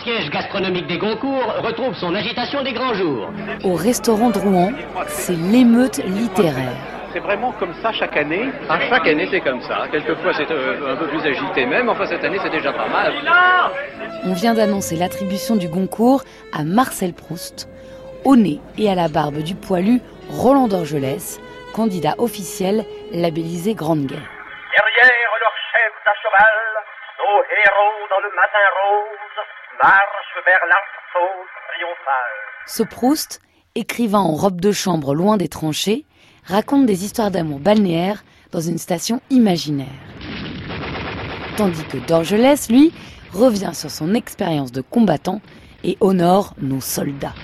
Rouen, siège gastronomique des Goncourt, retrouve son agitation des grands jours. Au restaurant de Rouen, c'est l'émeute littéraire. C'est vraiment comme ça chaque année? À chaque année, c'est comme ça. Quelquefois, c'est euh, un peu plus agité même. Enfin, cette année, c'est déjà pas mal. On vient d'annoncer l'attribution du Goncourt à Marcel Proust, au nez et à la barbe du poilu Roland d'Orgelès, candidat officiel labellisé Grande Guerre. Derrière leur chef à cheval, nos héros dans le matin rose marchent vers l'assaut triomphal. Ce Proust, écrivain en robe de chambre loin des tranchées, raconte des histoires d'amour balnéaires dans une station imaginaire. Tandis que Dorgelès, lui, revient sur son expérience de combattant et honore nos soldats.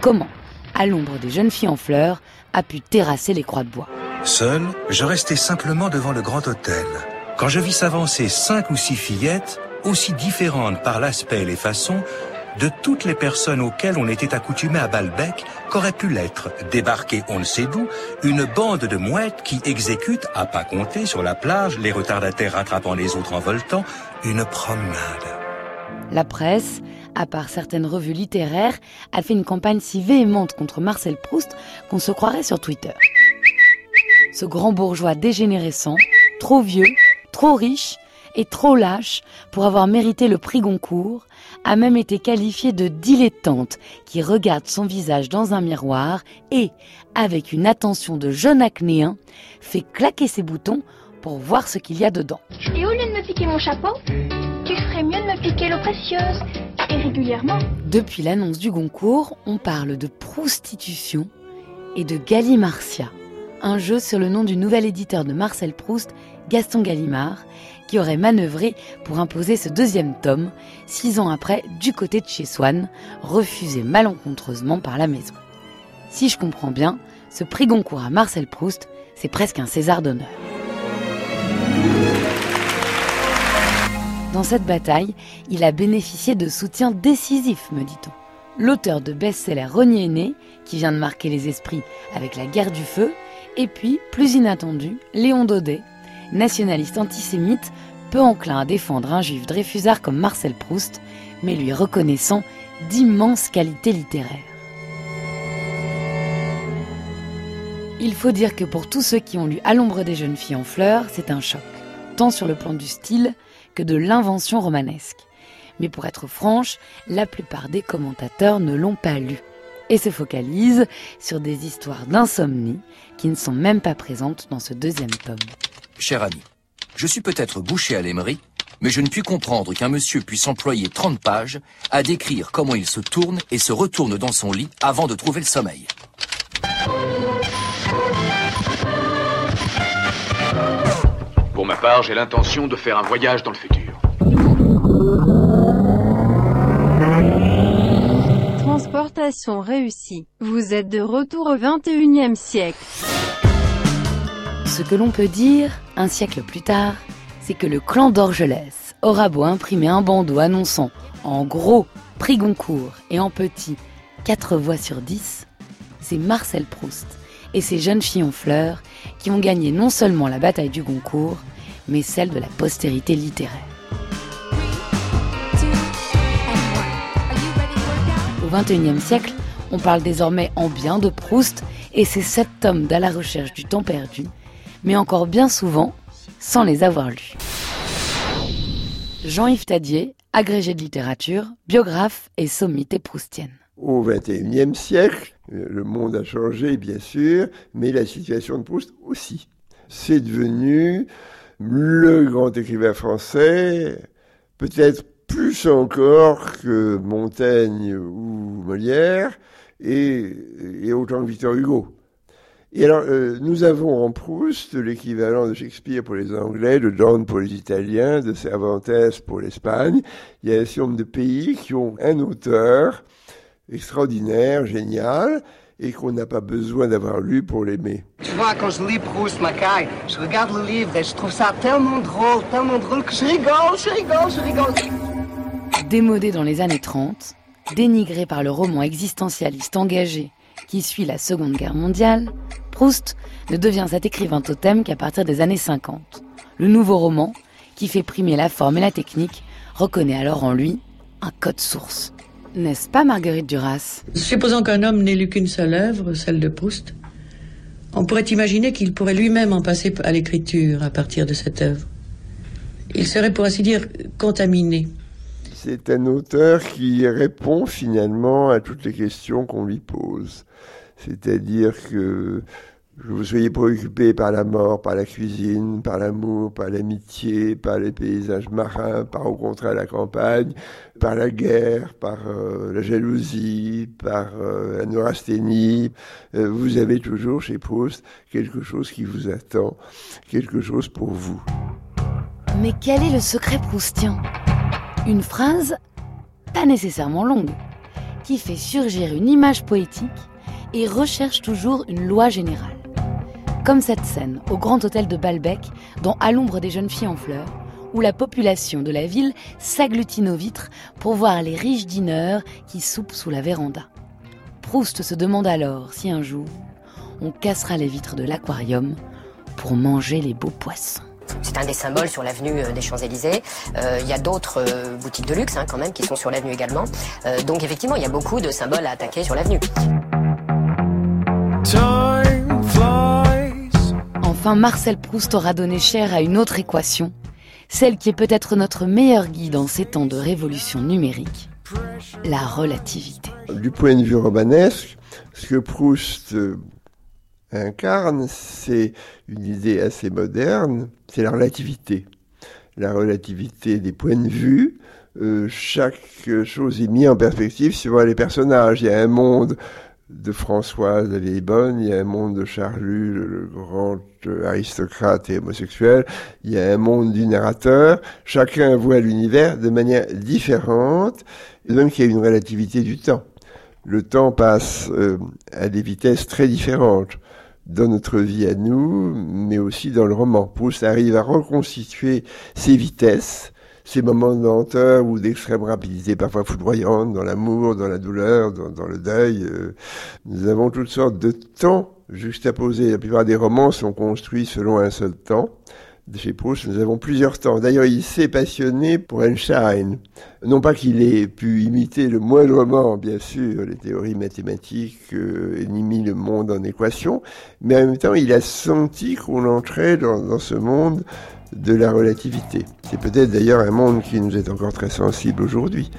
Comment, à l'ombre des jeunes filles en fleurs, a pu terrasser les croix de bois? Seul, je restais simplement devant le grand hôtel. Quand je vis s'avancer cinq ou six fillettes, aussi différentes par l'aspect et les façons, de toutes les personnes auxquelles on était accoutumé à Balbec, qu'aurait pu l'être, débarquer on ne sait d'où, une bande de mouettes qui exécute, à pas compter sur la plage, les retardataires rattrapant les autres en voltant, une promenade. La presse, à part certaines revues littéraires, a fait une campagne si véhémente contre Marcel Proust qu'on se croirait sur Twitter. Ce grand bourgeois dégénérescent, trop vieux, trop riche et trop lâche pour avoir mérité le prix Goncourt, a même été qualifié de dilettante qui regarde son visage dans un miroir et, avec une attention de jeune acnéen, fait claquer ses boutons pour voir ce qu'il y a dedans. Et au lieu de me piquer mon chapeau, tu ferais mieux de me piquer l'eau précieuse, et régulièrement. Depuis l'annonce du Goncourt, on parle de prostitution et de Gallimartia, un jeu sur le nom du nouvel éditeur de Marcel Proust, Gaston Gallimard, qui aurait manœuvré pour imposer ce deuxième tome, six ans après, du côté de chez Swann, refusé malencontreusement par la maison. Si je comprends bien, ce prix Goncourt à Marcel Proust, c'est presque un César d'honneur. Dans cette bataille, il a bénéficié de soutien décisif, me dit-on. L'auteur de best-seller Renier Né, qui vient de marquer les esprits avec La guerre du feu, et puis, plus inattendu, Léon Daudet, nationaliste antisémite, peu enclin à défendre un juif dreyfusard comme Marcel Proust, mais lui reconnaissant d'immenses qualités littéraires. Il faut dire que pour tous ceux qui ont lu À l'ombre des jeunes filles en fleurs, c'est un choc, tant sur le plan du style que de l'invention romanesque. Mais pour être franche, la plupart des commentateurs ne l'ont pas lu et se focalisent sur des histoires d'insomnie qui ne sont même pas présentes dans ce deuxième tome. Cher ami, je suis peut-être bouché à l'aimerie, mais je ne puis comprendre qu'un monsieur puisse employer 30 pages à décrire comment il se tourne et se retourne dans son lit avant de trouver le sommeil. Pour ma part, j'ai l'intention de faire un voyage dans le futur. Transportation réussie. Vous êtes de retour au 21e siècle. Ce que l'on peut dire, un siècle plus tard, c'est que le clan d'Orgelès aura beau imprimer un bandeau annonçant en gros prix Goncourt et en petit 4 voix sur 10, c'est Marcel Proust et ses jeunes filles en fleurs qui ont gagné non seulement la bataille du Goncourt, mais celle de la postérité littéraire. Au XXIe siècle, on parle désormais en bien de Proust et ses sept tomes d'À la recherche du temps perdu, mais encore bien souvent sans les avoir lus. Jean-Yves Tadier, agrégé de littérature, biographe et sommité proustienne. Au XXIe siècle, le monde a changé, bien sûr, mais la situation de Proust aussi. C'est devenu le grand écrivain français, peut-être plus encore que Montaigne ou Molière, et, et autant que Victor Hugo. Et alors, euh, nous avons en Proust l'équivalent de Shakespeare pour les Anglais, de Donne pour les Italiens, de Cervantes pour l'Espagne. Il y a un certain nombre de pays qui ont un auteur extraordinaire, génial, et qu'on n'a pas besoin d'avoir lu pour l'aimer. Tu vois, quand je lis Proust, Macaille, je regarde le livre et je trouve ça tellement drôle, tellement drôle que je rigole, je rigole, je rigole. Démodé dans les années 30, dénigré par le roman existentialiste engagé qui suit la Seconde Guerre mondiale, Proust ne devient cet écrivain totem qu'à partir des années 50. Le nouveau roman, qui fait primer la forme et la technique, reconnaît alors en lui un code source. N'est-ce pas Marguerite Duras? Supposons qu'un homme n'ait lu qu'une seule œuvre, celle de Proust, on pourrait imaginer qu'il pourrait lui-même en passer à l'écriture à partir de cette œuvre. Il serait, pour ainsi dire, contaminé. C'est un auteur qui répond finalement à toutes les questions qu'on lui pose. C'est-à-dire que vous soyez préoccupé par la mort, par la cuisine, par l'amour, par l'amitié, par les paysages marins, par au contraire la campagne, par la guerre, par euh, la jalousie, par euh, la neurasthénie, euh, vous avez toujours chez Proust quelque chose qui vous attend, quelque chose pour vous. Mais quel est le secret proustien? Une phrase, pas nécessairement longue, qui fait surgir une image poétique et recherche toujours une loi générale. Comme cette scène au Grand Hôtel de Balbec, dans À l'ombre des jeunes filles en fleurs, où la population de la ville s'agglutine aux vitres pour voir les riches dîneurs qui soupent sous la véranda. Proust se demande alors si un jour, on cassera les vitres de l'aquarium pour manger les beaux poissons. C'est un des symboles sur l'avenue des Champs-Élysées. Euh, il y a d'autres euh, boutiques de luxe hein, quand même qui sont sur l'avenue également. Euh, donc effectivement, il y a beaucoup de symboles à attaquer sur l'avenue. Enfin, Marcel Proust aura donné chair à une autre équation, celle qui est peut-être notre meilleur guide en ces temps de révolution numérique, la relativité. Du point de vue romanesque, ce que Proust euh, incarne, c'est une idée assez moderne, c'est la relativité. La relativité des points de vue, euh, chaque chose est mise en perspective suivant les personnages. Il y a un monde de Françoise la vieille bonne, il y a un monde de Charlu, le, grand aristocrate et homosexuel, il y a un monde du narrateur, chacun voit l'univers de manière différente, et même qu'il y a une relativité du temps. Le temps passe euh, à des vitesses très différentes dans notre vie à nous, mais aussi dans le roman. Proust arrive à reconstituer ces vitesses ces moments de lenteur ou d'extrême rapidité, parfois foudroyante, dans l'amour, dans la douleur, dans, le deuil. Euh, nous avons toutes sortes de temps juxtaposés. La plupart des romans sont construits selon un seul temps. Chez Proust, nous avons plusieurs temps. D'ailleurs, il s'est passionné pour Einstein. Non pas qu'il ait pu imiter le moindrement, bien sûr, les théories mathématiques euh, mis le monde en équation, mais en même temps, il a senti qu'on entrait dans, dans ce monde de la relativité. C'est peut-être d'ailleurs un monde qui nous est encore très sensible aujourd'hui.